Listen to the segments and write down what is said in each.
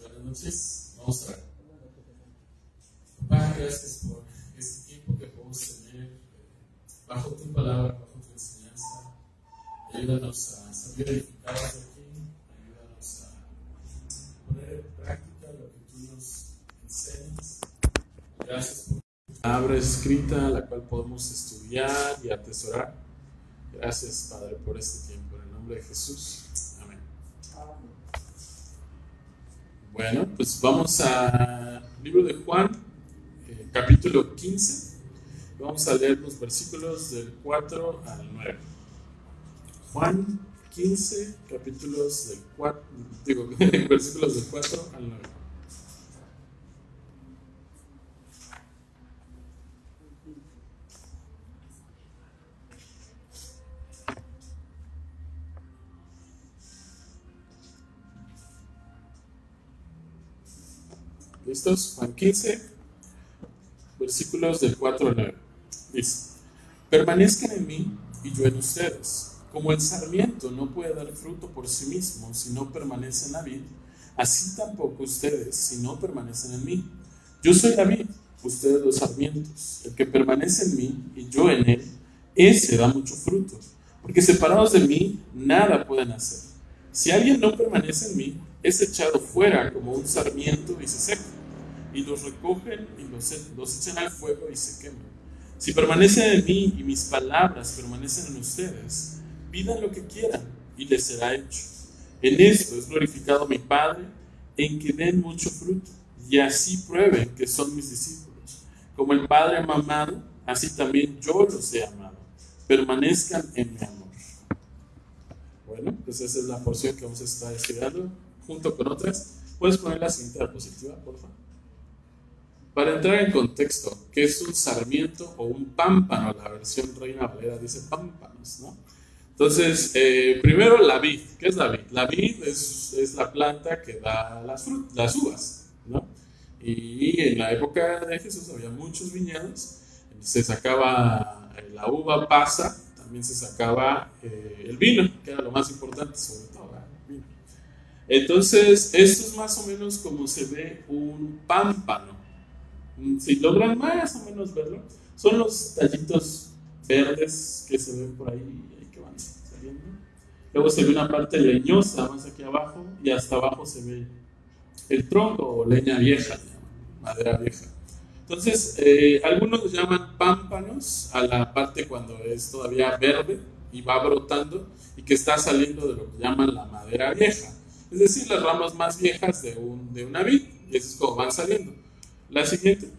buenas noches. Vamos a. Papá, gracias por este tiempo que podemos tener eh, bajo tu palabra, bajo tu enseñanza. Ayúdanos a salir edificados aquí. Ayúdanos a poner en práctica lo que tú nos enseñas. Gracias por palabra escrita, la cual podemos estudiar y atesorar. Gracias, Padre, por este tiempo. En el nombre de Jesús. Bueno, pues vamos al libro de Juan, eh, capítulo 15. Vamos a leer los versículos del 4 al 9. Juan 15, capítulos del 4, digo, versículos del 4 al 9. Juan 15, versículos del 4 al 9. Dice, permanezcan en mí y yo en ustedes. Como el sarmiento no puede dar fruto por sí mismo si no permanece en la vid, así tampoco ustedes si no permanecen en mí. Yo soy la vid, ustedes los sarmientos. El que permanece en mí y yo en él, ese da mucho fruto, porque separados de mí nada pueden hacer. Si alguien no permanece en mí, es echado fuera como un sarmiento y se seca, y los recogen y los, los echan al fuego y se queman. Si permanecen en mí y mis palabras permanecen en ustedes, pidan lo que quieran y les será hecho. En esto es glorificado mi Padre, en que den mucho fruto, y así prueben que son mis discípulos. Como el Padre ha amado, así también yo los he amado. Permanezcan en mi amor. Bueno, pues esa es la porción que vamos a estar estudiando junto con otras. ¿Puedes poner la siguiente diapositiva, por favor? Para entrar en contexto, ¿qué es un sarmiento o un pámpano? La versión Reina Valera dice pámpanos, ¿no? Entonces, eh, primero la vid. ¿Qué es la vid? La vid es, es la planta que da las, uvas, ¿no? Y en la época de Jesús había muchos viñedos, se sacaba la uva pasa, también se sacaba eh, el vino, que era lo más importante, sobre todo el vino. Entonces, esto es más o menos como se ve un pámpano. Si logran más o menos verlo, son los tallitos verdes que se ven por ahí, que van saliendo. Luego se ve una parte leñosa más aquí abajo y hasta abajo se ve el tronco o leña vieja, madera vieja. Entonces, eh, algunos llaman pámpanos a la parte cuando es todavía verde y va brotando y que está saliendo de lo que llaman la madera vieja. Es decir, las ramas más viejas de, un, de una vid, y eso es como van saliendo. La siguiente.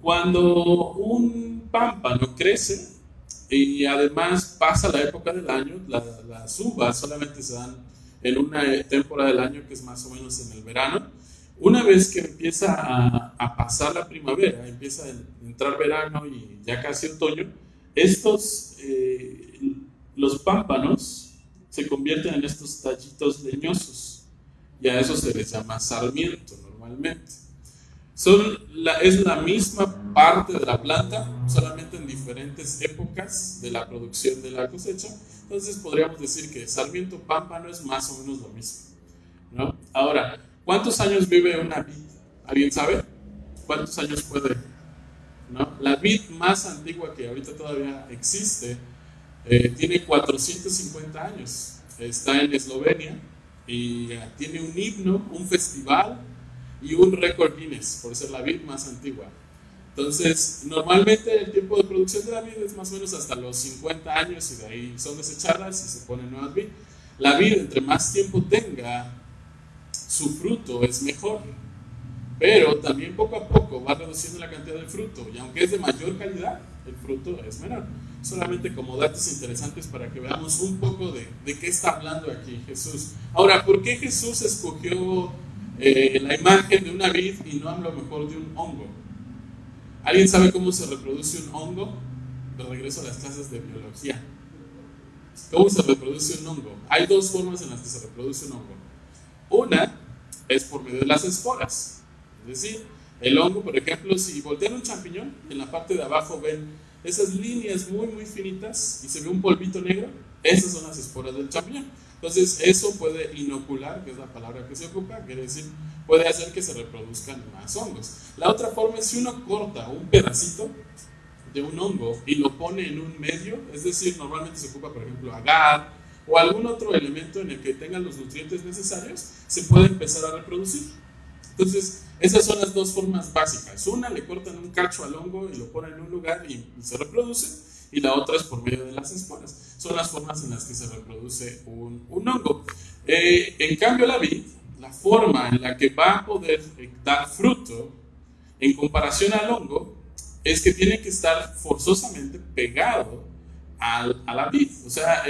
Cuando un pámpano crece y además pasa la época del año, la, las uvas solamente se dan en una temporada del año que es más o menos en el verano. Una vez que empieza a, a, pasar la primavera, empieza a entrar verano y ya casi otoño, estos, eh, los pámpanos se convierten en estos tallitos leñosos y a eso se les llama sarmiento normalmente. Son la, es la misma parte de la planta, solamente en diferentes épocas de la producción de la cosecha. Entonces podríamos decir que sarmiento pámpano es más o menos lo mismo. ¿no? Ahora, ¿cuántos años vive una vid? ¿Alguien sabe? ¿Cuántos años puede? ¿no? La vid más antigua que ahorita todavía existe eh, tiene 450 años. Está en Eslovenia y tiene un himno, un festival y un récord Guinness por ser la vid más antigua. Entonces, normalmente el tiempo de producción de la vid es más o menos hasta los 50 años y de ahí son desechadas y se ponen nuevas vid. La vid, entre más tiempo tenga, su fruto es mejor. Pero también poco a poco va reduciendo la cantidad de fruto y aunque es de mayor calidad, el fruto es menor. Solamente como datos interesantes para que veamos un poco de, de qué está hablando aquí Jesús. Ahora, ¿por qué Jesús escogió eh, la imagen de una vid y no a mejor de un hongo. ¿Alguien sabe cómo se reproduce un hongo? De regreso a las clases de biología. ¿Cómo se reproduce un hongo? Hay dos formas en las que se reproduce un hongo. Una es por medio de las esporas. Es decir, el hongo, por ejemplo, si voltean un champiñón, en la parte de abajo ven esas líneas muy, muy finitas y se ve un polvito negro, esas son las esporas del champiñón. Entonces, eso puede inocular, que es la palabra que se ocupa, quiere decir, puede hacer que se reproduzcan más hongos. La otra forma es si uno corta un pedacito de un hongo y lo pone en un medio, es decir, normalmente se ocupa, por ejemplo, agar o algún otro elemento en el que tengan los nutrientes necesarios, se puede empezar a reproducir. Entonces, esas son las dos formas básicas. Una, le cortan un cacho al hongo y lo ponen en un lugar y, se reproduce y la otra es por medio de las esporas. Son las formas en las que se reproduce un, hongo. Eh, en cambio, la vid, la forma en la que va a poder dar fruto en comparación al hongo, es que tiene que estar forzosamente pegado al, a la vid. O sea,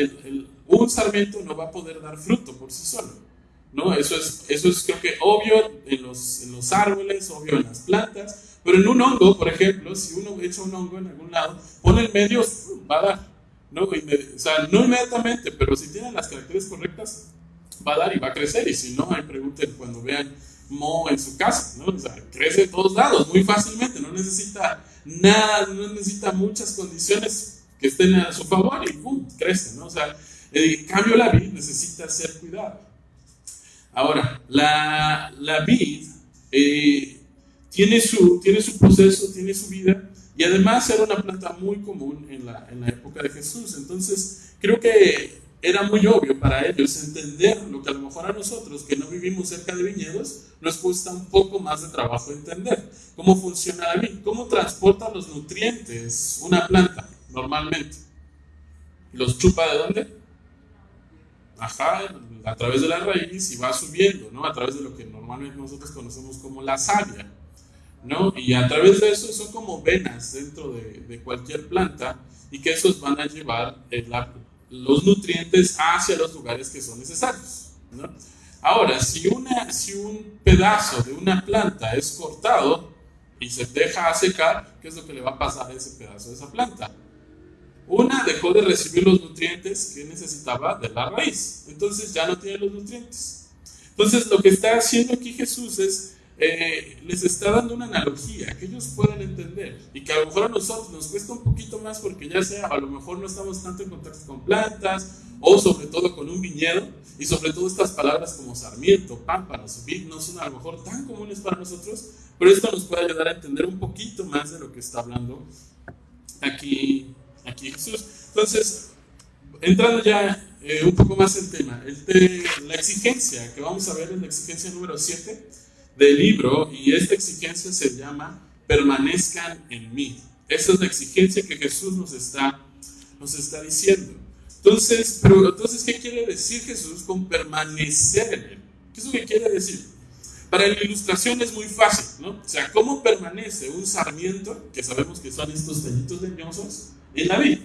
un sarmiento no va a poder dar fruto por sí solo. ¿no? Eso es, eso es creo que obvio en los, en los árboles, obvio en las plantas, pero en un hongo, por ejemplo, si uno echa un hongo en algún lado, pone el medio, va a dar. ¿no? o sea, no inmediatamente, pero si tiene las características correctas, va a dar y va a crecer. Y si no, ahí pregunten cuando vean Mo en su casa, ¿no? Crece de todos lados, muy fácilmente, no necesita nada, no necesita muchas condiciones que estén a su favor y ¡pum! crece, ¿no? O sea, el cambio la vid necesita ser cuidado. Ahora, la, la vid eh, tiene su, tiene su proceso, tiene su vida, y además era una planta muy común en la, en la época de Jesús. Entonces, creo que era muy obvio para ellos entender lo que a lo mejor a nosotros, que no vivimos cerca de viñedos, nos cuesta un poco más de trabajo entender. ¿Cómo funciona la vid? ¿Cómo transporta los nutrientes una planta normalmente? ¿Los chupa de dónde? Ajá, a través de la raíz y va subiendo, ¿no? A través de lo que normalmente nosotros conocemos como la savia. ¿No? Y a través de eso son como venas dentro de, cualquier planta y que esos van a llevar los nutrientes hacia los lugares que son necesarios, ¿no? Ahora, si, una, si un pedazo de una planta es cortado y se deja secar, ¿qué es lo que le va a pasar a ese pedazo de esa planta? Una dejó de recibir los nutrientes que necesitaba de la raíz, entonces ya no tiene los nutrientes. Entonces lo que está haciendo aquí Jesús es eh, les está dando una analogía que ellos puedan entender y que a lo mejor a nosotros nos cuesta un poquito más porque ya sea a lo mejor no estamos tanto en contacto con plantas o sobre todo con un viñedo y sobre todo estas palabras como sarmiento, pámpanos, vid no son a lo mejor tan comunes para nosotros, pero esto nos puede ayudar a entender un poquito más de lo que está hablando aquí, aquí Jesús. Entonces, entrando ya eh, un poco más en tema, la exigencia que vamos a ver es la exigencia número 7 del libro y esta exigencia se llama permanezcan en mí. Esa es la exigencia que Jesús nos está, nos está diciendo. Entonces, pero, entonces, ¿qué quiere decir Jesús con permanecer en Él? ¿Qué es lo que quiere decir? Para la ilustración es muy fácil, ¿no? O sea, ¿cómo permanece un sarmiento, que sabemos que son estos tallitos leñosos, en la vida?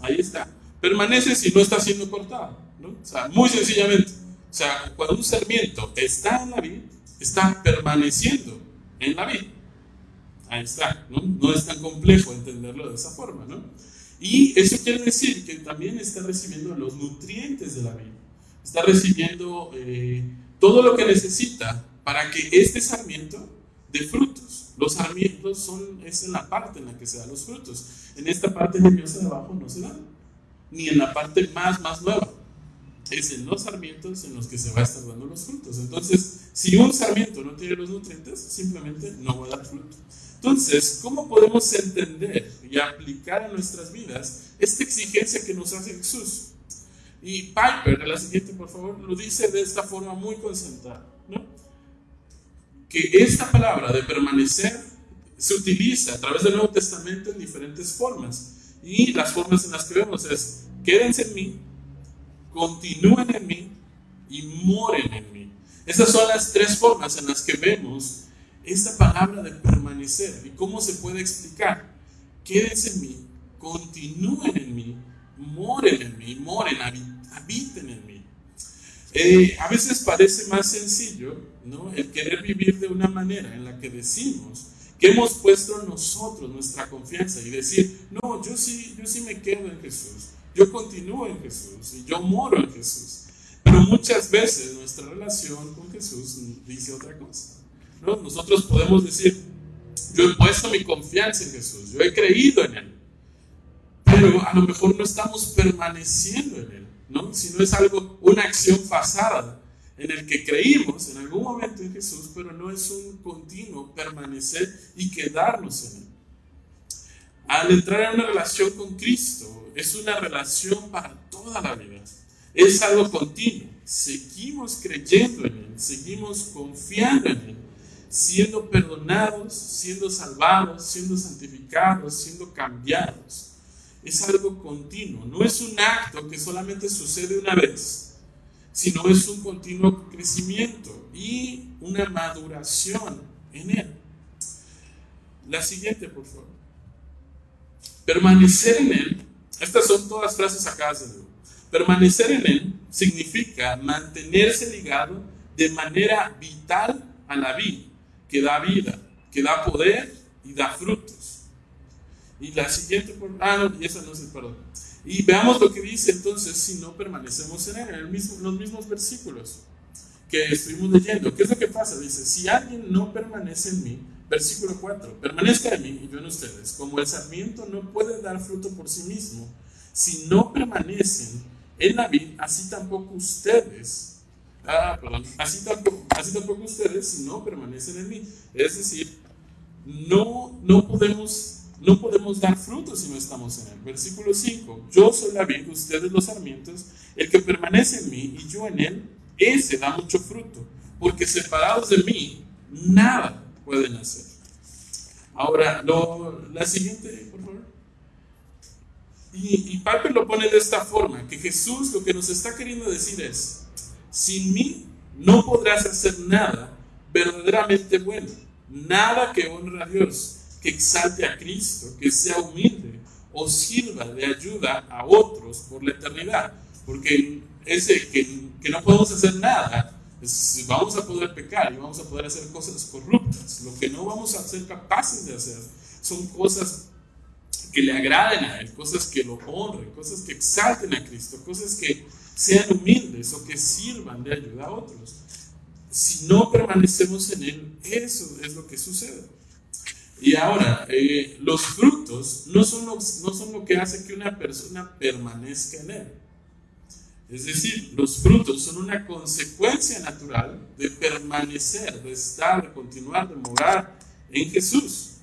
Ahí está. Permanece si no está siendo cortado, ¿no? O sea, muy sencillamente. O sea, cuando un sarmiento está en la vid, está permaneciendo en la vid. Ahí está, ¿no? No es tan complejo entenderlo de esa forma, ¿no? Y eso quiere decir que también está recibiendo los nutrientes de la vid. Está recibiendo eh, todo lo que necesita para que este sarmiento dé frutos. Los sarmientos son, es en la parte en la que se dan los frutos. En esta parte leñosa de abajo no se dan, ni en la parte más, más nueva es en los sarmientos en los que se va a estar dando los frutos. Entonces, si un sarmiento no tiene los nutrientes, simplemente no va a dar fruto. Entonces, ¿cómo podemos entender y aplicar a nuestras vidas esta exigencia que nos hace Jesús? Y Piper, la siguiente por favor, lo dice de esta forma muy concentrada, ¿no? Que esta palabra de permanecer se utiliza a través del Nuevo Testamento en diferentes formas. Y las formas en las que vemos es, quédense en mí, continúen en mí y moren en mí. Esas son las tres formas en las que vemos esta palabra de permanecer. ¿Y cómo se puede explicar? Quédense en mí, continúen en mí, moren en mí, moren, habiten en mí. Eh, a veces parece más sencillo ¿no? el querer vivir de una manera en la que decimos que hemos puesto nosotros nuestra confianza y decir, no, yo sí, yo sí me quedo en Jesús. Yo continúo en Jesús y yo moro en Jesús. Pero muchas veces nuestra relación con Jesús dice otra cosa. ¿no? Nosotros podemos decir, yo he puesto mi confianza en Jesús, yo he creído en Él, pero a lo mejor no estamos permaneciendo en Él. ¿no? Si no es algo, una acción pasada en el que creímos en algún momento en Jesús, pero no es un continuo permanecer y quedarnos en Él. Al entrar en una relación con Cristo, es una relación para toda la vida. Es algo continuo. Seguimos creyendo en Él, seguimos confiando en Él, siendo perdonados, siendo salvados, siendo santificados, siendo cambiados es algo continuo, no es un acto que solamente sucede una vez, sino es un continuo crecimiento y una maduración en él. La siguiente, por favor. Permanecer en él, estas son todas frases sacadas de Permanecer en él significa mantenerse ligado de manera vital a la vida, que da vida, que da poder y da frutos. Y la siguiente, ah, no, esa no es el perdón. Y veamos lo que dice entonces si no permanecemos en él, en los mismos versículos que estuvimos leyendo. ¿Qué es lo que pasa? Dice, si alguien no permanece en mí, versículo 4, permanezca en mí y yo en ustedes, como el sarmiento no puede dar fruto por sí mismo, si no permanecen en la vid, así tampoco ustedes, ah, perdón, así tampoco, así tampoco ustedes si no permanecen en mí. Es decir, no, no podemos no podemos dar frutos si no estamos en él. Versículo 5, yo soy la vid, ustedes los sarmientos, el que permanece en mí y yo en él, ese da mucho fruto, porque separados de mí, nada pueden hacer. Ahora, la siguiente, por favor. Y, y lo pone de esta forma, que Jesús lo que nos está queriendo decir es, sin mí no podrás hacer nada verdaderamente bueno, nada que honre a Dios que exalte a Cristo, que sea humilde o sirva de ayuda a otros por la eternidad. Porque ese que, que no podemos hacer nada, vamos a poder pecar y vamos a poder hacer cosas corruptas. Lo que no vamos a ser capaces de hacer son cosas que le agraden a Él, cosas que lo honren, cosas que exalten a Cristo, cosas que sean humildes o que sirvan de ayuda a otros. Si no permanecemos en Él, eso es lo que sucede. Y ahora, eh, los frutos no son, lo, no son lo que hace que una persona permanezca en él. Es decir, los frutos son una consecuencia natural de permanecer, de estar, de continuar, de morar en Jesús.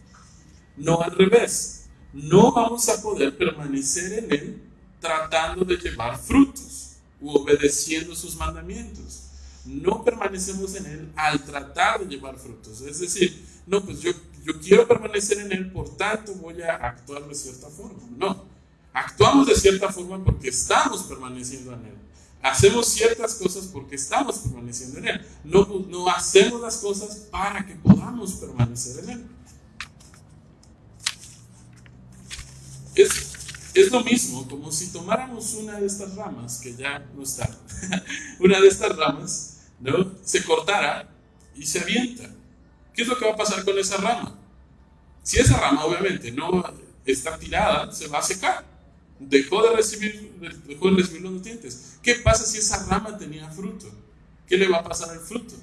No al revés. No vamos a poder permanecer en Él tratando de llevar frutos u obedeciendo sus mandamientos. No permanecemos en Él al tratar de llevar frutos. Es decir, no, pues yo yo quiero permanecer en Él, por tanto voy a actuar de cierta forma. No, actuamos de cierta forma porque estamos permaneciendo en Él. Hacemos ciertas cosas porque estamos permaneciendo en Él. No, no hacemos las cosas para que podamos permanecer en Él. Es, es lo mismo como si tomáramos una de estas ramas, que ya no está, una de estas ramas, ¿no? se cortara y se avienta. ¿Qué es lo que va a pasar con esa rama? Si esa rama obviamente no está tirada, se va a secar. Dejó de recibir, dejó de recibir los nutrientes. ¿Qué pasa si esa rama tenía fruto? ¿Qué le va a pasar al fruto?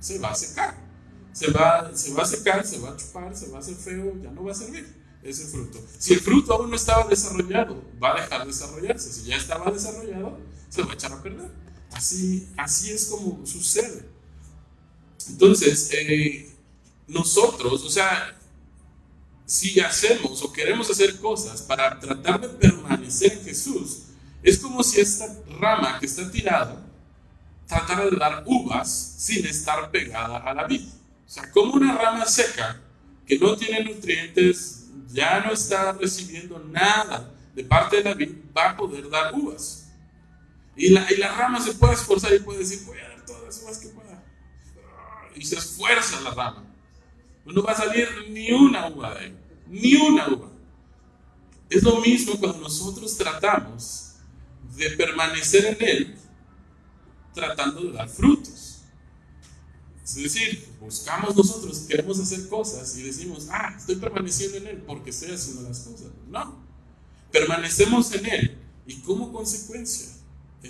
Se va a secar. Se va, se va a secar, se va a chupar, se va a hacer feo, ya no va a servir ese fruto. Si el fruto aún no estaba desarrollado, va a dejar de desarrollarse. Si ya estaba desarrollado, se va a echar a perder. Así, así es como sucede. Entonces, eh, nosotros, o sea, si hacemos o queremos hacer cosas para tratar de permanecer en Jesús, es como si esta rama que está tirada tratara de dar uvas sin estar pegada a la vid. O sea, como una rama seca que no tiene nutrientes, ya no está recibiendo nada de parte de la vid, va a poder dar uvas. Y la, y la rama se puede esforzar y puede decir, voy a dar todas las uvas que pueda y se esfuerza la rama. No va a salir ni una uva de él, ni una uva. Es lo mismo cuando nosotros tratamos de permanecer en él, tratando de dar frutos. Es decir, buscamos nosotros, queremos hacer cosas y decimos, ah, estoy permaneciendo en él porque estoy haciendo las cosas. No, permanecemos en él y como consecuencia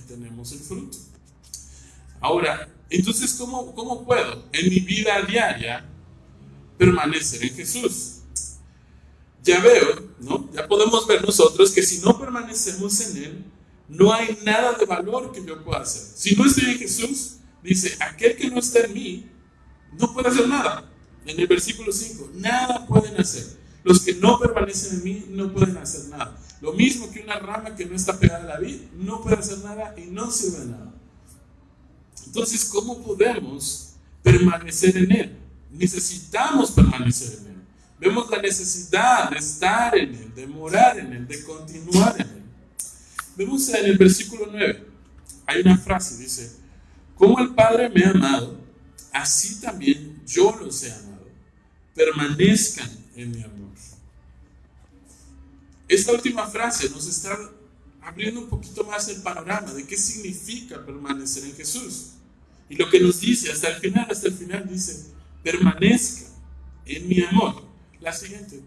tenemos el fruto. Ahora, entonces, ¿cómo, ¿cómo puedo en mi vida diaria permanecer en Jesús? Ya veo, ¿no? Ya podemos ver nosotros que si no permanecemos en Él, no hay nada de valor que yo pueda hacer. Si no estoy en Jesús, dice, aquel que no está en mí, no puede hacer nada. En el versículo 5, nada pueden hacer. Los que no permanecen en mí no pueden hacer nada. Lo mismo que una rama que no está pegada a la vid, no puede hacer nada y no sirve de nada. Entonces, ¿cómo podemos permanecer en Él? Necesitamos permanecer en Él. Vemos la necesidad de estar en Él, de morar en Él, de continuar en Él. Vemos en el versículo 9, hay una frase, dice, como el Padre me ha amado, así también yo los he amado. Permanezcan en mi amor. Esta última frase nos está abriendo un poquito más el panorama de qué significa permanecer en Jesús. Y lo que nos dice hasta el final, hasta el final dice, permanezca en mi amor. La siguiente.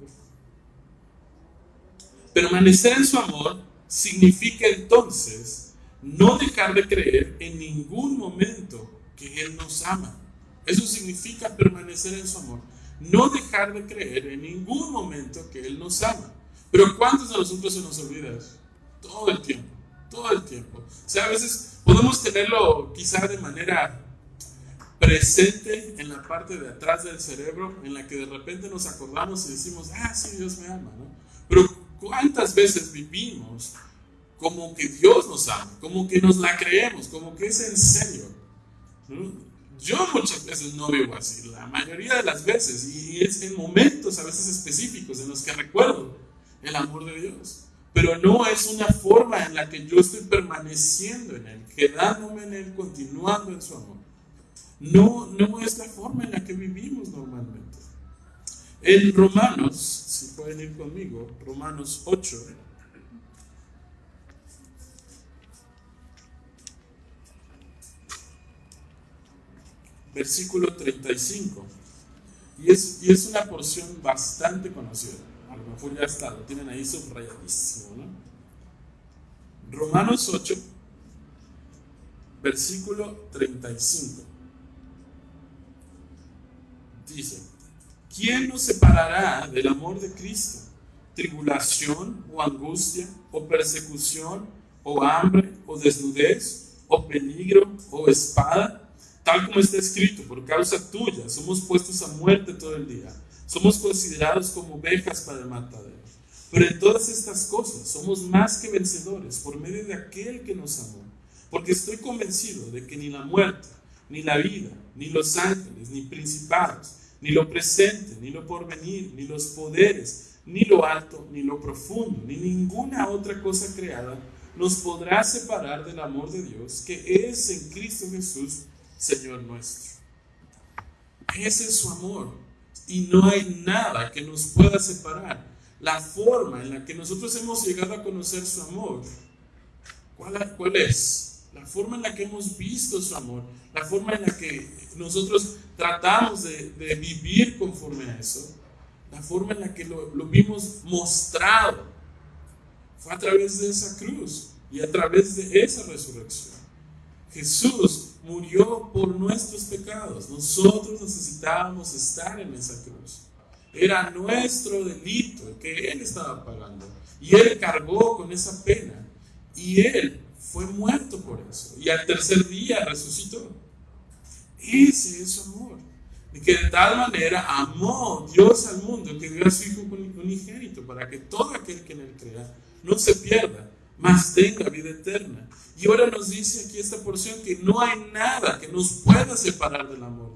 Permanecer en su amor significa entonces no dejar de creer en ningún momento que Él nos ama. Eso significa permanecer en su amor. No dejar de creer en ningún momento que Él nos ama. Pero ¿cuántos de nosotros se nos olvida eso? Todo el tiempo, todo el tiempo. O sea, a veces podemos tenerlo quizá de manera presente en la parte de atrás del cerebro, en la que de repente nos acordamos y decimos, ah, sí, Dios me ama, ¿no? Pero ¿cuántas veces vivimos como que Dios nos ama, como que nos la creemos, como que es en serio? Yo muchas veces no vivo así, la mayoría de las veces, y es en momentos a veces específicos en los que recuerdo el amor de Dios. Pero no es una forma en la que yo estoy permaneciendo en Él, quedándome en Él, continuando en su amor. No, no es la forma en la que vivimos normalmente. En Romanos, si pueden ir conmigo, Romanos 8. Versículo 35. Y es, y es una porción bastante conocida a lo mejor ya está, lo tienen ahí subrayadísimo, ¿no? Romanos 8, versículo 35. Dice, ¿quién nos separará del amor de Cristo? ¿Tribulación o angustia o persecución o hambre o desnudez o peligro o espada? Tal como está escrito, por causa tuya somos puestos a muerte todo el día somos considerados como ovejas para el matadero. Pero en todas estas cosas somos más que vencedores por medio de aquel que nos amó. Porque estoy convencido de que ni la muerte, ni la vida, ni los ángeles, ni principados, ni lo presente, ni lo porvenir, ni los poderes, ni lo alto, ni lo profundo, ni ninguna otra cosa creada nos podrá separar del amor de Dios que es en Cristo Jesús, Señor nuestro. Ese es su amor y no hay nada que nos pueda separar. La forma en la que nosotros hemos llegado a conocer su amor, ¿cuál, cuál es? La forma en la que hemos visto su amor, la forma en la que nosotros tratamos de, vivir conforme a eso, la forma en la que lo, lo vimos mostrado, fue a través de esa cruz y a través de esa resurrección. Jesús murió por nuestros pecados. Nosotros necesitábamos estar en esa cruz. Era nuestro delito el que Él estaba pagando. Y Él cargó con esa pena. Y Él fue muerto por eso. Y al tercer día resucitó. Ese es su amor. Y que de tal manera amó Dios al mundo que dio a su Hijo unigénito para que todo aquel que en Él crea no se pierda, mas tenga vida eterna. Y ahora nos dice aquí esta porción que no hay nada que nos pueda separar del amor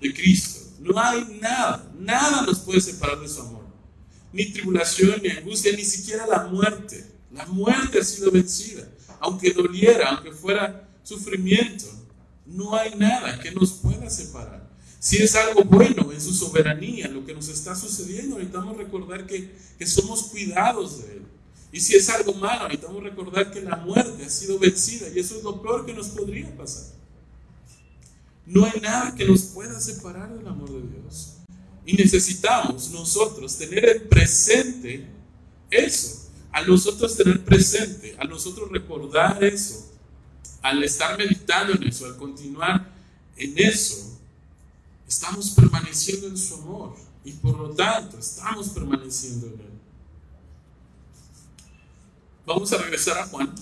de Cristo. No hay nada, nada nos puede separar de su amor. Ni tribulación, ni angustia, ni siquiera la muerte. La muerte ha sido vencida. Aunque doliera, aunque fuera sufrimiento, no hay nada que nos pueda separar. Si es algo bueno en su soberanía, lo que nos está sucediendo, necesitamos recordar que, que somos cuidados de Él y si es algo malo, necesitamos recordar que la muerte ha sido vencida y eso es lo peor que nos podría pasar. No hay nada que nos pueda separar del amor de Dios. Y necesitamos nosotros tener el presente eso. A nosotros tener presente, a nosotros recordar eso, al estar meditando en eso, al continuar en eso, estamos permaneciendo en su amor y por lo tanto estamos permaneciendo en él. Vamos a regresar a Juan,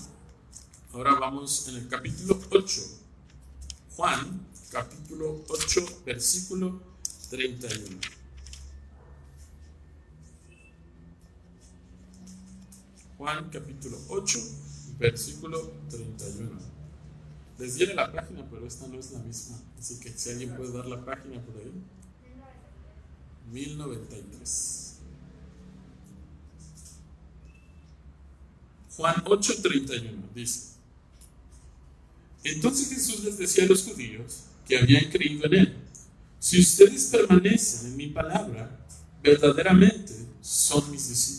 Ahora vamos en el capítulo 8. Juan, capítulo 8, versículo 31. Juan capítulo 8, versículo 31. Les diré la página, pero esta no es la misma. Así que si alguien puede dar la página por ahí. 1093. Juan 8:31 dice, entonces Jesús les decía a los judíos que habían creído en él, si ustedes permanecen en mi palabra, verdaderamente son mis discípulos.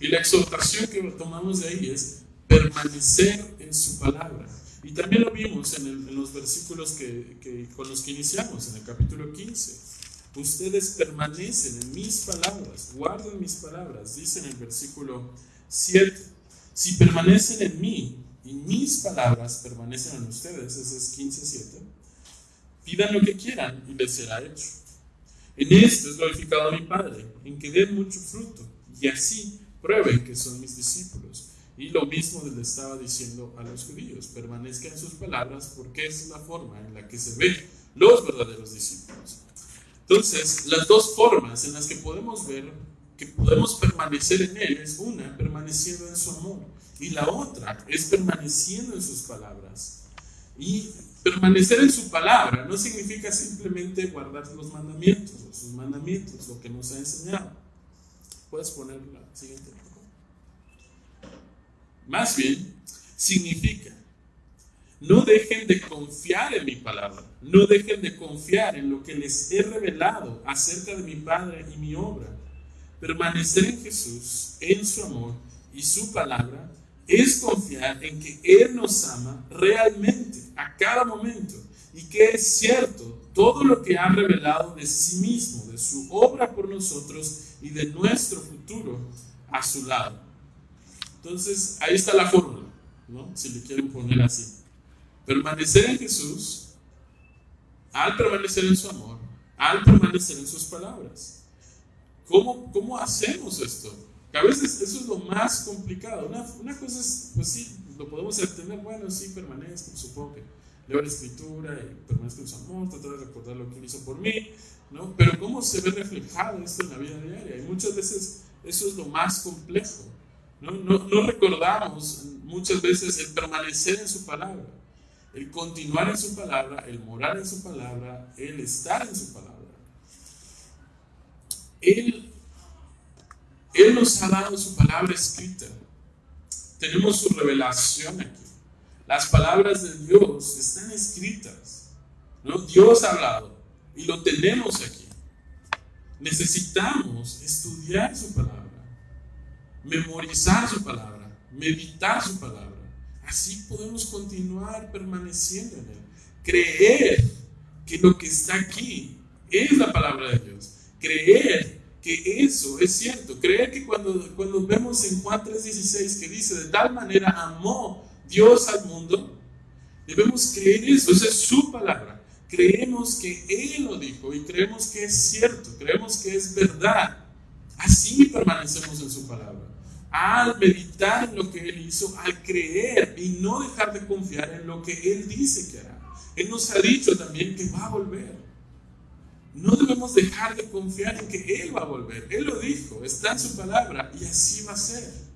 Y la exhortación que tomamos de ahí es permanecer en su palabra. Y también lo vimos en, los versículos que, con los que iniciamos, en el capítulo 15. Ustedes permanecen en mis palabras, guarden mis palabras, dice en el versículo 7. Si permanecen en mí y mis palabras permanecen en ustedes, ese es 15.7, pidan lo que quieran y les será hecho. En esto es glorificado mi Padre, en que den mucho fruto y así prueben que son mis discípulos. Y lo mismo le estaba diciendo a los judíos, permanezcan en sus palabras porque es la forma en la que se ven los verdaderos discípulos. Entonces, las dos formas en las que podemos ver que podemos permanecer en Él es una, permaneciendo en su amor, y la otra es permaneciendo en sus palabras. Y permanecer en su palabra no significa simplemente guardar los mandamientos, sus mandamientos, lo que nos ha enseñado. Puedes poner la siguiente. Más bien, significa, no dejen de confiar en mi palabra, no dejen de confiar en lo que les he revelado acerca de mi Padre y mi obra Permanecer en Jesús, en su amor y su palabra, es confiar en que Él nos ama realmente a cada momento y que es cierto todo lo que ha revelado de sí mismo, de su obra por nosotros y de nuestro futuro a su lado. Entonces, ahí está la fórmula, ¿no? si le quieren poner así. Permanecer en Jesús, al permanecer en su amor, al permanecer en sus palabras. ¿Cómo, ¿Cómo hacemos esto? a veces eso es lo más complicado. Una, una cosa es, pues sí, lo podemos entender, bueno, sí, permanezco, supongo que leo la escritura y permanezco en su amor, tratar de recordar lo que él hizo por mí, ¿no? Pero ¿cómo se ve reflejado esto en la vida diaria? Y muchas veces eso es lo más complejo, ¿no? No, no recordamos muchas veces el permanecer en su palabra, el continuar en su palabra, el morar en su palabra, el estar en su palabra. Él, Él nos ha dado su palabra escrita. Tenemos su revelación aquí. Las palabras de Dios están escritas. ¿no? Dios ha hablado y lo tenemos aquí. Necesitamos estudiar su palabra, memorizar su palabra, meditar su palabra. Así podemos continuar permaneciendo en Él. Creer que lo que está aquí es la palabra de Dios creer que eso es cierto, creer que cuando, cuando vemos en Juan 3:16 que dice, de tal manera amó Dios al mundo, debemos creer eso, esa es su palabra. Creemos que Él lo dijo y creemos que es cierto, creemos que es verdad. Así permanecemos en su palabra. Al meditar en lo que Él hizo, al creer y no dejar de confiar en lo que Él dice que hará. Él nos ha dicho también que va a volver. No debemos dejar de confiar en que Él va a volver. Él lo dijo, está en su palabra y así va a ser.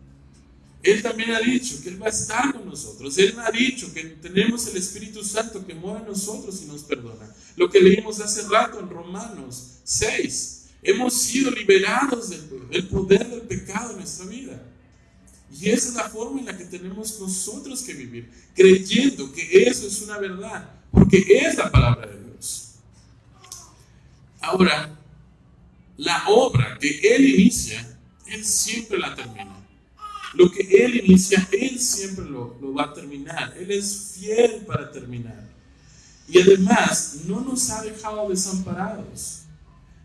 Él también ha dicho que Él va a estar con nosotros. Él ha dicho que tenemos el Espíritu Santo que mora en nosotros y nos perdona. Lo que leímos hace rato en Romanos 6. Hemos sido liberados del poder del pecado en nuestra vida. Y esa es la forma en la que tenemos nosotros que vivir, creyendo que eso es una verdad, porque es la palabra de Dios. Ahora, la obra que Él inicia, Él siempre la termina. Lo que Él inicia, Él siempre lo, va a terminar. Él es fiel para terminar. Y además, no nos ha dejado desamparados.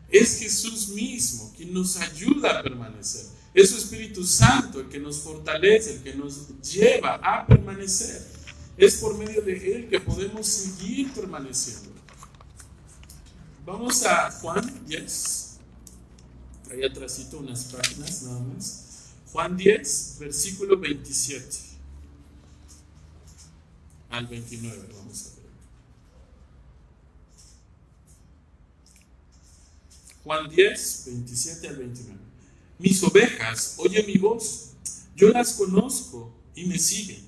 Es Jesús mismo quien nos ayuda a permanecer. Es su Espíritu Santo el que nos fortalece, el que nos lleva a permanecer. Es por medio de Él que podemos seguir permaneciendo. Vamos a Juan 10. Ahí atrásito unas páginas nada más. Juan 10, versículo 27. al 29. Vamos a ver. Juan 10, 27 al 29. Mis ovejas oyen mi voz, yo las conozco y me siguen.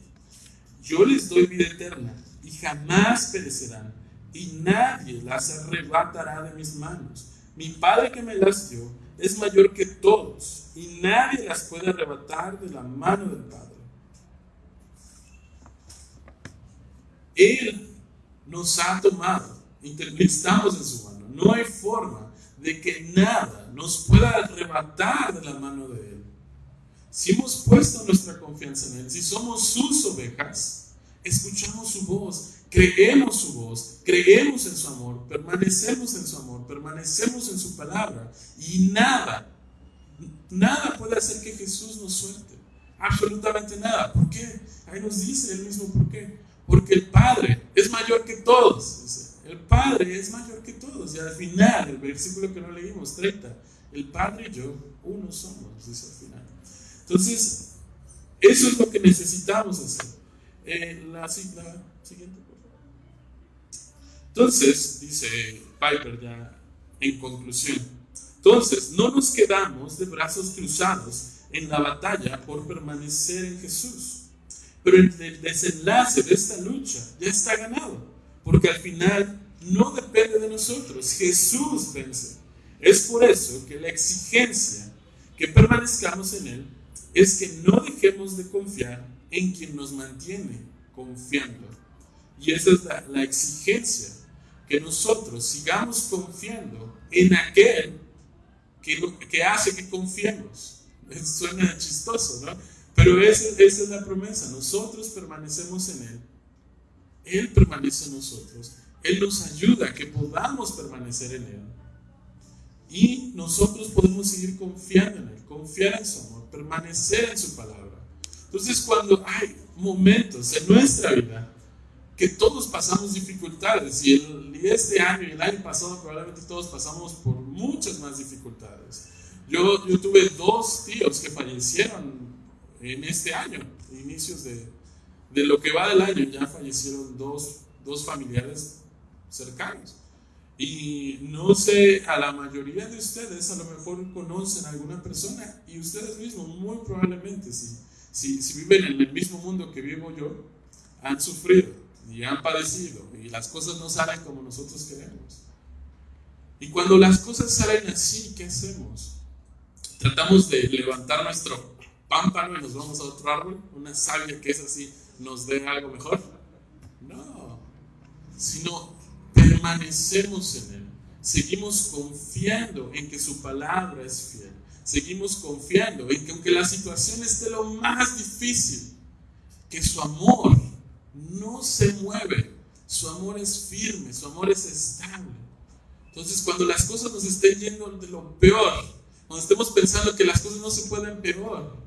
Yo les doy vida eterna y jamás perecerán y nadie las arrebatará de mis manos. Mi Padre que me las dio es mayor que todos y nadie las puede arrebatar de la mano del Padre. Él nos ha tomado, estamos en su mano. No hay forma de que nada nos pueda arrebatar de la mano de Él. Si hemos puesto nuestra confianza en Él, si somos sus ovejas, escuchamos su voz, creemos su voz, creemos en su amor, permanecemos en su amor, permanecemos en su palabra y nada, nada puede hacer que Jesús nos suelte. Absolutamente nada. ¿Por qué? Ahí nos dice él mismo por qué. Porque el Padre es mayor que todos. El Padre es mayor que todos. Y al final, el versículo que no leímos, 30, el Padre y yo, uno somos, dice al final. Entonces, eso es lo que necesitamos hacer. Eh, la, la siguiente. Entonces, dice Piper ya en conclusión, entonces no nos quedamos de brazos cruzados en la batalla por permanecer en Jesús. Pero el desenlace de esta lucha ya está ganado, porque al final no depende de nosotros, Jesús vence. Es por eso que la exigencia que permanezcamos en Él es que no dejemos de confiar en quien nos mantiene confiando. Y esa es la, la exigencia que nosotros sigamos confiando en aquel que, que hace que confiemos. Suena chistoso, ¿no? Pero esa, esa es la promesa. Nosotros permanecemos en Él. Él permanece en nosotros. Él nos ayuda a que podamos permanecer en Él. Y nosotros podemos seguir confiando en Él, confiar en su amor, permanecer en su palabra. Entonces cuando hay momentos en nuestra vida que todos pasamos dificultades y, este año y el año pasado probablemente todos pasamos por muchas más dificultades. Yo, yo tuve dos tíos que fallecieron en este año, inicios de, de lo que va del año, ya fallecieron dos, dos familiares cercanos. Y no sé, a la mayoría de ustedes a lo mejor conocen a alguna persona y ustedes mismos muy probablemente, si, si, si viven en el mismo mundo que vivo yo, han sufrido y han padecido y las cosas no salen como nosotros queremos. Y cuando las cosas salen así, ¿qué hacemos? Tratamos de levantar nuestro pámpano y nos vamos a otro árbol, una savia que es así, nos dé algo mejor. No, sino permanecemos en Él. Seguimos confiando en que su palabra es fiel. Seguimos confiando en que aunque la situación esté lo más difícil, que su amor no se mueve, su amor es firme, su amor es estable. Entonces, cuando las cosas nos estén yendo de lo peor, cuando estemos pensando que las cosas no se pueden peor,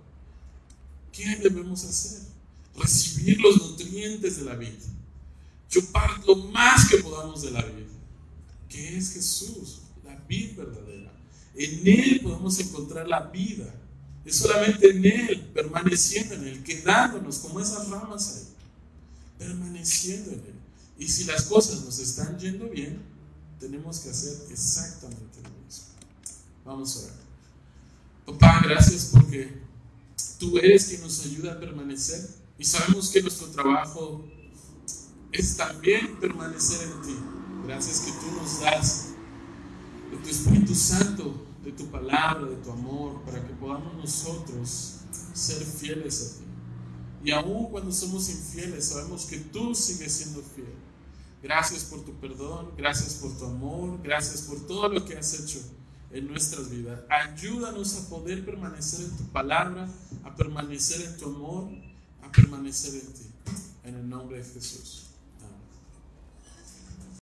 ¿qué debemos hacer? Recibir los nutrientes de la vida, chupar lo más que podamos de la vida, que es Jesús, la vida verdadera. En Él podemos encontrar la vida. Es solamente en Él, permaneciendo en Él, quedándonos como esas ramas ahí permaneciendo en Él. Y si las cosas nos están yendo bien, tenemos que hacer exactamente lo mismo. Vamos a ver. Papá, gracias porque tú eres quien nos ayuda a permanecer y sabemos que nuestro trabajo es también permanecer en ti. Gracias que tú nos das de tu Espíritu Santo, de tu palabra, de tu amor, para que podamos nosotros ser fieles a ti. Y aún cuando somos infieles, sabemos que tú sigues siendo fiel. Gracias por tu perdón, gracias por tu amor, gracias por todo lo que has hecho en nuestras vidas. Ayúdanos a poder permanecer en tu palabra, a permanecer en tu amor, a permanecer en ti. En el nombre de Jesús.